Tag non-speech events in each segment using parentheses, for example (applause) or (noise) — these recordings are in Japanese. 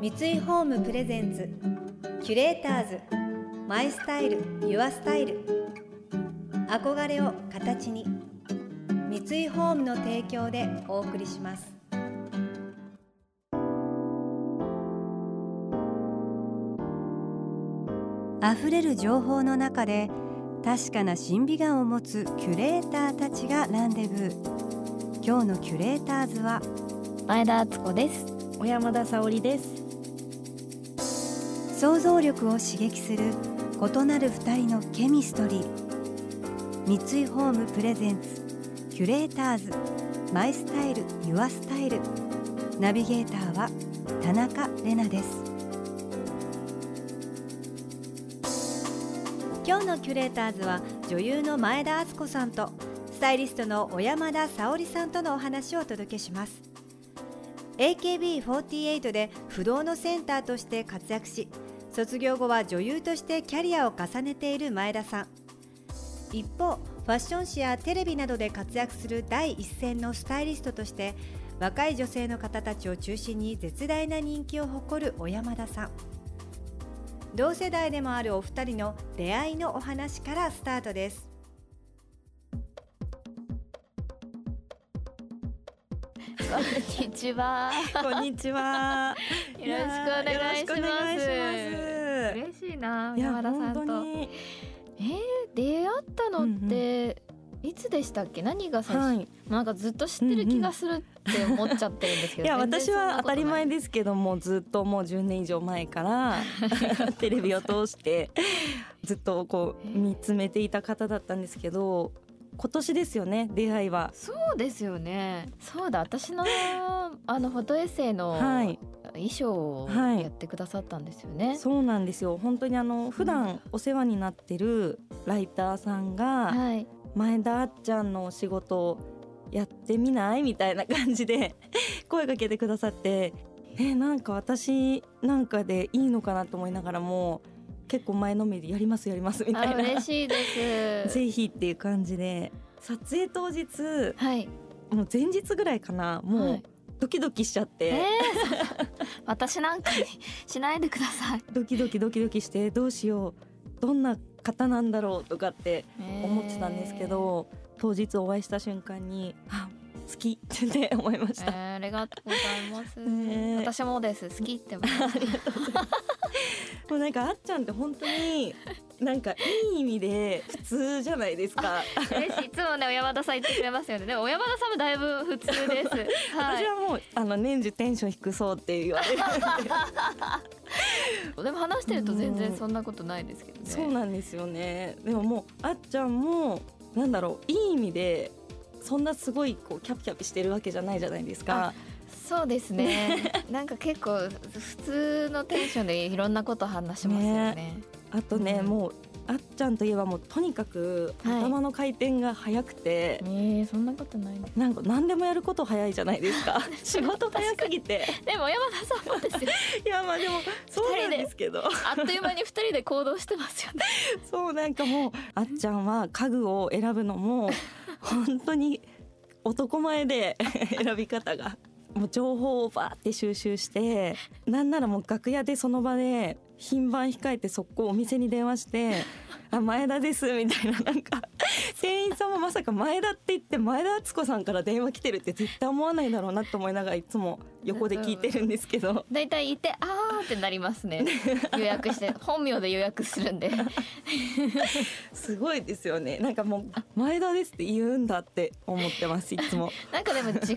三井ホームプレゼンツキュレーターズマイスタイルユアスタイル。憧れを形に三井ホームの提供でお送りします。溢れる情報の中で確かな審美眼を持つキュレーターたちがランデブー。今日のキュレーターズは前田敦子です。小山田沙織です想像力を刺激する異なる二人のケミストリー。三井ホームプレゼンツキュレーターズ。マイスタイルユアスタイル。ナビゲーターは田中れなです。今日のキュレーターズは女優の前田敦子さんとスタイリストの小山田沙織さんとのお話をお届けします。AKB48 で不動のセンターとして活躍し卒業後は女優としてキャリアを重ねている前田さん。一方ファッション誌やテレビなどで活躍する第一線のスタイリストとして若い女性の方たちを中心に絶大な人気を誇る小山田さん。同世代でもあるお二人の出会いのお話からスタートです。こんにちは。こんにちは。よろしくお願いします。嬉しいな山田さんと。えー、出会ったのって、いつでしたっけ？何が最初、はい。なんかずっと知ってる気がするって思っちゃってるんですけど、いや私は当たり前でですけどもずっともう10年以上前から (laughs) テレビを通してずっとこう見つめていた方だったんですけど今年ですよね出会いは。そうですよね。そうだ私の (laughs) あのフォトエッセイのはい。衣装をはい。やってくださったんですよね、そうなんですよ。本当にあの普段お世話になってるライターさんがはい。前田あっちゃんのお仕事をやってみないみたいな感じで (laughs) 声かけてくださってえなんか私なんかでいいのかなと思いながらも結構前のめりでやりますやりますみたあいな。嬉しいです。(laughs) ぜひっていう感じで撮影当日はい。もう前日ぐらいかなもはい。うドキドキしちゃって、えー、(laughs) 私なんかにしないでください。ドキドキドキドキしてどうしようどんな方なんだろうとかって思ってたんですけど、当日お会いした瞬間にあ好きってね思いました、えー、ありがとうございます、私もです好きって思いますもうなんかあっちゃんって本当になんかいい意味で普通じゃないですか、嬉しい。いつもね小山田さん言ってくれますよね。でも小山田さんもだいぶ普通です。(laughs) はい。私はもうあの年中テンション低そうって言われる。んででも話してると全然そんなことないですけどね。そうなんですよね。でももうあっちゃんもなんだろういい意味でそんなすごいこうキャピキャピしてるわけじゃないじゃないですかそうですね。なんか結構普通のテンションでいろんなこと話しますよね。あとね、うん。もうあっちゃんといえばもうとにかくはい。頭の回転が速くて、えー、そんなことないでなんか何でもやること早いじゃないですか。(laughs) 仕事早すぎて。でも小山田さんもですよ。(laughs) いやまあでもそうなんですけど。あっという間に二人で行動してますよね。(laughs) そうなんかもうあっちゃんは家具を選ぶのも本当に男前で選び方がもう情報をバーって収集してなんならもう楽屋でその場で品番控えて速攻お店に電話して「あ前田です」みたいななんか店員さんもまさか前田って言って前田敦子さんから電話来てるって絶対思わないだろうなと思いながらいつも横で聞いてるんですけど。だいたいいてあーってなりますね。予約して (laughs) 本名で予約するんで。すごいですよね。なんかもうあ前田ですって言うんだって思ってますいつも。(laughs) なんかでも違う名前で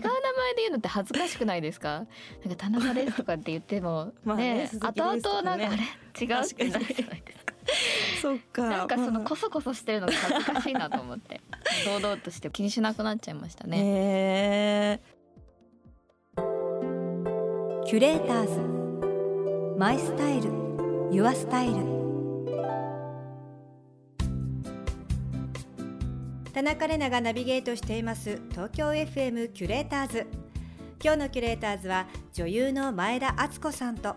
言うのって恥ずかしくないですか？なんか田中ですとかって言っても (laughs) まあねね。後々なんかあれ違うってなるじゃないですか (laughs) そっか。なんかそのまあコソコソしてるのが恥ずかしいなと思って。(laughs) 堂々として気にしなくなっちゃいましたね、へキュレーターズ。マイスタイル。ユアスタイル。田中れながナビゲートしています。東京 FM キュレーターズ。今日のキュレーターズは女優の前田敦子さんと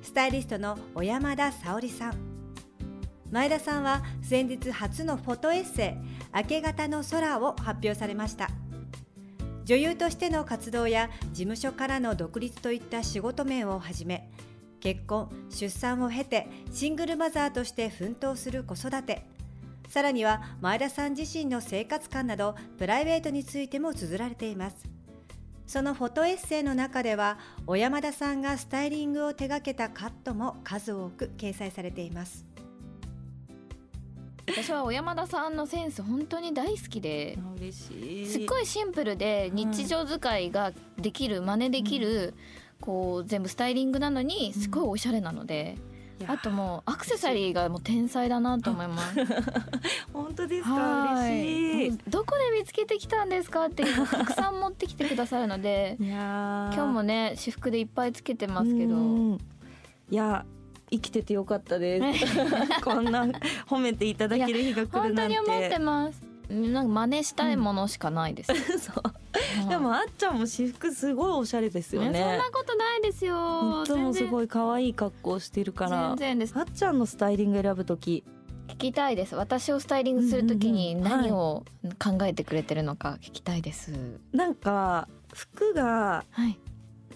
スタイリストの小山田沙織さん前田さんは先日初のフォトエッセイ明け方の空を発表されました。女優としての活動や事務所からの独立といった仕事面をはじめ結婚出産を経てシングルマザーとして奮闘する子育て。さらには前田さん自身の生活感などプライベートについても綴られています。そのフォトエッセイの中では小山田さんがスタイリングを手掛けたカットも数多く掲載されています。私は小山田さんのセンス本当に大好きで嬉しい。すっごいシンプルで日常使いができる真似できる、こう全部スタイリングなのにすごいおしゃれなので、あともうアクセサリーがもう天才だなと思います。(laughs) 本当ですか？はい。嬉しもうどこで見つけてきたんですか？っていうのをたくさん持ってきてくださるので今日もね私服でいっぱいつけてますけど。うん。いや生きててよかったです。(laughs) こんな褒めていただける日が来る本当なんて。に思ってます。なんか真似したいものしかないです、(laughs) そう。はいでもあっちゃんも私服すごいおしゃれですよね。そんねなことないですよ。いつもすごい可愛い格好してるから。全然です。あっちゃんのスタイリング選ぶ時。聞きたいです。私をスタイリングするときにうんうんうん。何を考えてくれてるのか聞きたいです、なんか服がはい。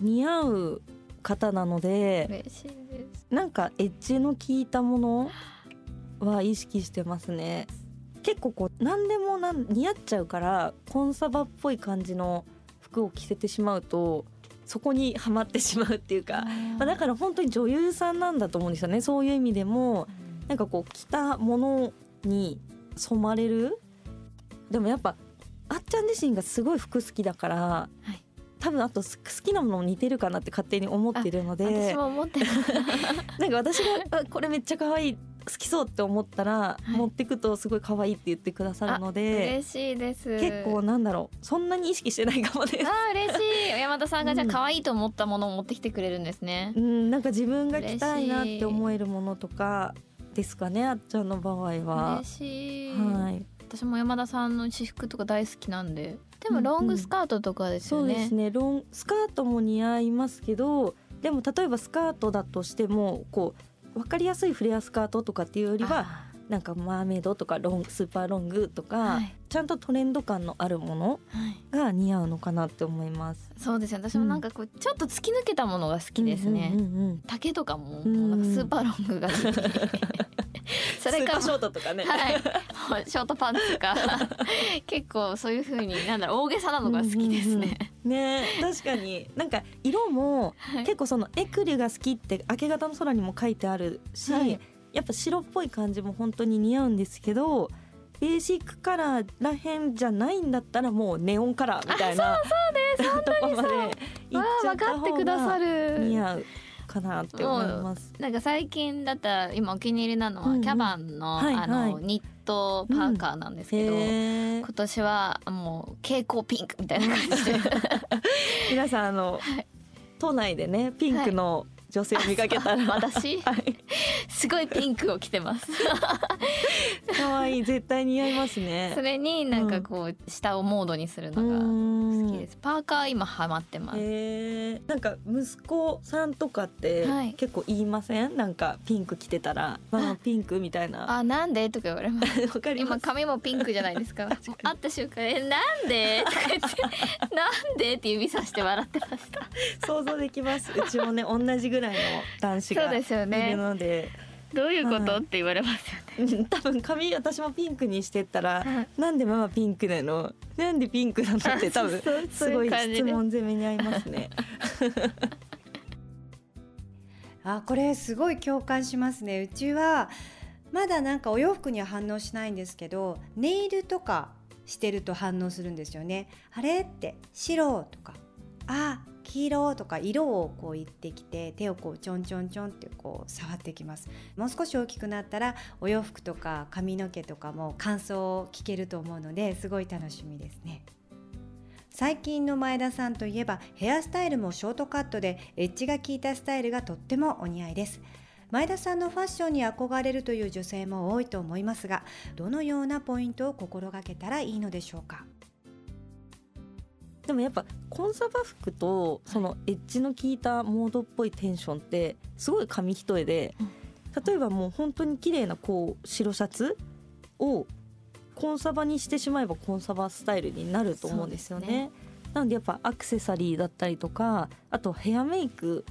似合う方なので嬉しいです。なんかエッジの効いたものは意識してますね。結構こう何でもなん似合っちゃうからコンサバっぽい感じの服を着せてしまうとそこにはまってしまうっていうか、まあ、だから本当に女優さんなんだと思うんですよね。そういう意味でもなんかこう着たものに染まれる。でもやっぱあっちゃん自身がすごい服好きだから、い多分あと好きなものも似てるかなって勝手に思ってるので。私も思ってます (laughs) なんか私があこれめっちゃ可愛い好きそうって思ったら、い。持ってくとすごい可愛いって言ってくださるので嬉しいです。結構なんだろうそんなに意識してないかもです。あー嬉しい。山田さんがじゃあうん。可愛いと思ったものを持ってきてくれるんですね。う、ん、なんか自分が着たいなって思えるものとかですかねあっちゃんの場合は。嬉。しい、はい、私も山田さんの私服とか大好きなんででもうんうん。ロングスカートとかですよね、そうですね。ロンスカートも似合いますけどでも例えばスカートだとしてもこう分かりやすいフレアスカートとかっていうよりはあなんかマーメイドとかロンスーパーロングとか、はい。ちゃんとトレンド感のあるものが似合うのかなって思います。そうですよ。私もなんかこうちょっっと突き抜けたものが好きですね、うんうんうんうん丈とかもうんもうなんかスーパーロングが好き。(laughs) それかスーパーショートとかね。はい。ショートパンツとか。(laughs) 結構そういう風になんだろう大げさなのが好きですね、ね確かに。なんか色もはい。結構そのエクレが好きって明け方の空にも書いてあるし、はいやっぱ白っぽい感じも本当に似合うんですけどベーシックカラーらへんじゃないんだったらもうネオンカラーみたいなとこまでいっちゃったかってくださ方がる似合うかなって思います。なんか最近だったら今お気に入りなのうんうん。はキャバンの、はいあのはいニットパーカーなんですけど、へー。今年はもう蛍光ピンクみたいな感じで。(laughs) 皆さんあの、はい。都内でねピンクの女性を見かけたら、私？(laughs) はい。すごいピンクを着てます。可愛い。絶対似合いますね。そ。れになんかこう下をモードにするのが好きです。パーカー今ハマってます。へえなんか息子さんとかってはい。結構言いません、なんかピンク着てたら「ママピンク」みたいなあなんで？とか言われます。(laughs) わかります？今髪もピンクじゃないですか。(laughs) 会った瞬間「えなんで?」とか言って「なんで?」って指さして笑ってました。想像できます。うちもね同じぐらいの男子そうがいですよね。るので。どういうこと、はい。って言われますよね。うん多分髪私もピンクにしてったらはい「なんでママピンクなの？なんでピンクなの?」って多分すごい質問攻めに合いますね。(laughs) あこれすごい共感しますね。うちはまだなんかお洋服には反応しないんですけどネイルとかしてると反応するんですよね。あれ？って。白とか。あ黄色とか色をこう言ってきて手をこうちょんちょんちょんってこう触ってきます。もう少し大きくなったらお洋服とか髪の毛とかも感想を聞けると思うのですごい楽しみですね。最近の前田さんといえばヘアスタイルもショートカットでエッジが効いたスタイルがとってもお似合いです。前田さんのファッションに憧れるという女性も多いと思いますがどのようなポイントを心がけたらいいのでしょうか？でもやっぱコンサバ服とそのエッジの効いたモードっぽいテンションってすごい紙一重で例えばもう本当に綺麗なこう白シャツをコンサバにしてしまえばコンサバスタイルになると思うんですよね。なのでやっぱアクセサリーだったりとかあとヘアメイク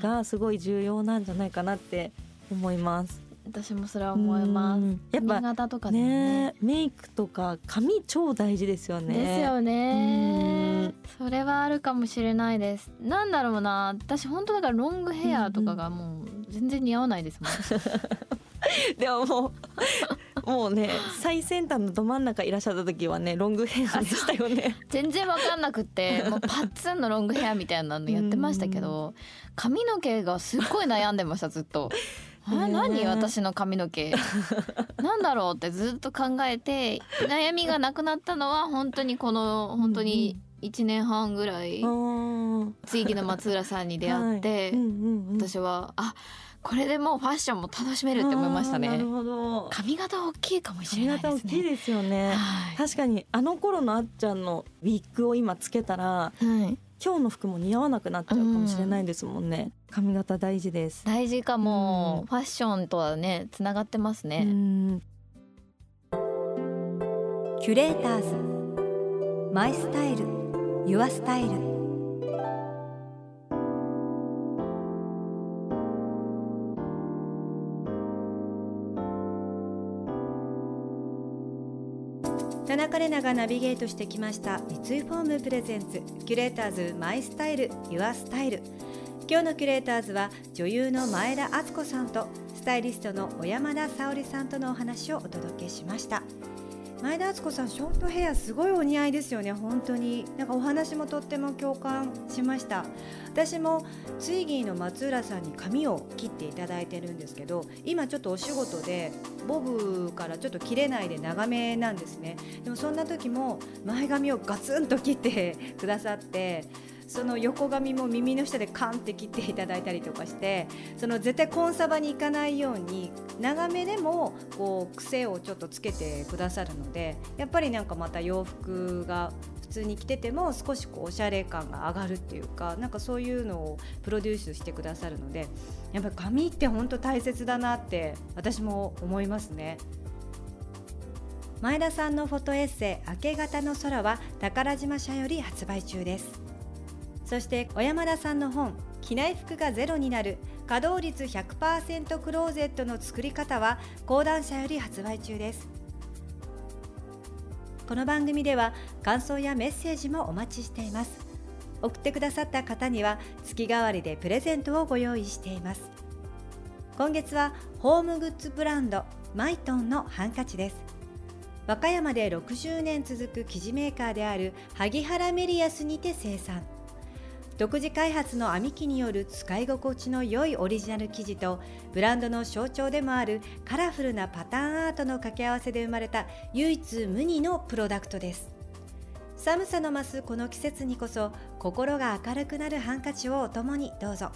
がすごい重要なんじゃないかなって思います。私もそれは思います。うん。やっぱね。ねメイクとか髪超大事ですよね。ですよね。うんそれはあるかもしれないです。なんだろうな。私本当だからロングヘアとかがもう全然似合わないですもん、(laughs) でももう (laughs) もうね最先端のど真ん中いらっしゃった時はねロングヘアでしたよね。全然わかんなくって (laughs) もうパッツンのロングヘアみたいなのやってましたけど髪の毛がすっごい悩んでましたずっと。あ何？私の髪の毛。なんだろうってずっと考えて悩みがなくなったのは本当にこの本当に1年半ぐらいうん追記の松浦さんに出会って、私はあこれでもうファッションも楽しめるって思いましたね。なるほど。髪型大きいかもしれ髪ないですね。型大きいですよね。はい。確かにあの頃のあっちゃんのウィッグを今つけたらはい。今日の服も似合わなくなっちゃうかもしれないですもんね。髪型大事です。大事かも、うん。ファッションとはねつながってますうね、ん。キュレーターズ。マイスタイルユアスタイル田中れながナビゲートしてきました三井ホーム presents キュレーターズ my style your style 今日のキュレーターズは女優の前田敦子さんとスタイリストの小山田早織さんとのお話をお届けしました。前田敦子さんショートヘアすごいお似合いですよね。本当に。なんかお話もとっても共感しました。私もツイギーの松浦さんに髪を切っていただいてるんですけど今ちょっとお仕事でボブからちょっと切れないで長めなんですね。でもそんな時も前髪をガツンと切ってくださってその横髪も耳の下でカンって切っていただいたりとかしてその絶対コンサバに行かないように長めでもこう癖をちょっとつけてくださるのでやっぱりなんかまた洋服が普通に着てても少しこうおしゃれ感が上がるっていうかなんかそういうのをプロデュースしてくださるのでやっぱり髪って本当大切だなって私も思いますね。前田さんのフォトエッセイ「明け方の空」は宝島社より発売中ですそして小山田さんの本「着ない服がゼロになる稼働率100%クローゼットの作り方」は講談社より発売中です。この番組では感想やメッセージもお待ちしています。送ってくださった方には月替わりでプレゼントをご用意しています。今月はホームグッズブランドマイトンのハンカチです。和歌山で60年続く生地メーカーである萩原メリアスにて生産。独自開発の編み機による使い心地の良いオリジナル生地とブランドの象徴でもあるカラフルなパターンアートの掛け合わせで生まれた唯一無二のプロダクトです。寒さの増すこの季節にこそ心が明るくなるハンカチをお供にどうぞ。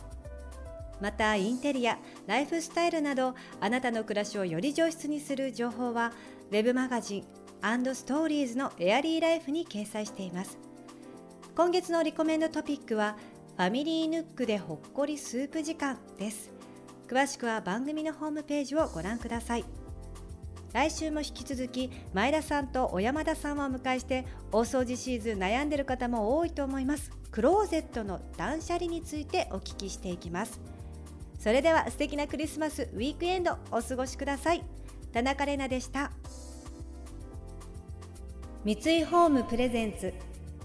またインテリアライフスタイルなどあなたの暮らしをより上質にする情報はウェブマガジンストーリーズのエアリーライフに掲載しています。今月のリコメンドトピックはファミリーヌックでほっこりスープ時間です。詳しくは番組のホームページをご覧ください。来週も引き続き前田さんと小山田さんをお迎えして大掃除シーズン悩んでる方も多いと思います。クローゼットの断捨離についてお聞きしていきます。それでは素敵なクリスマスウィークエンドお過ごしください。田中れなでした。三井ホームプレゼンツ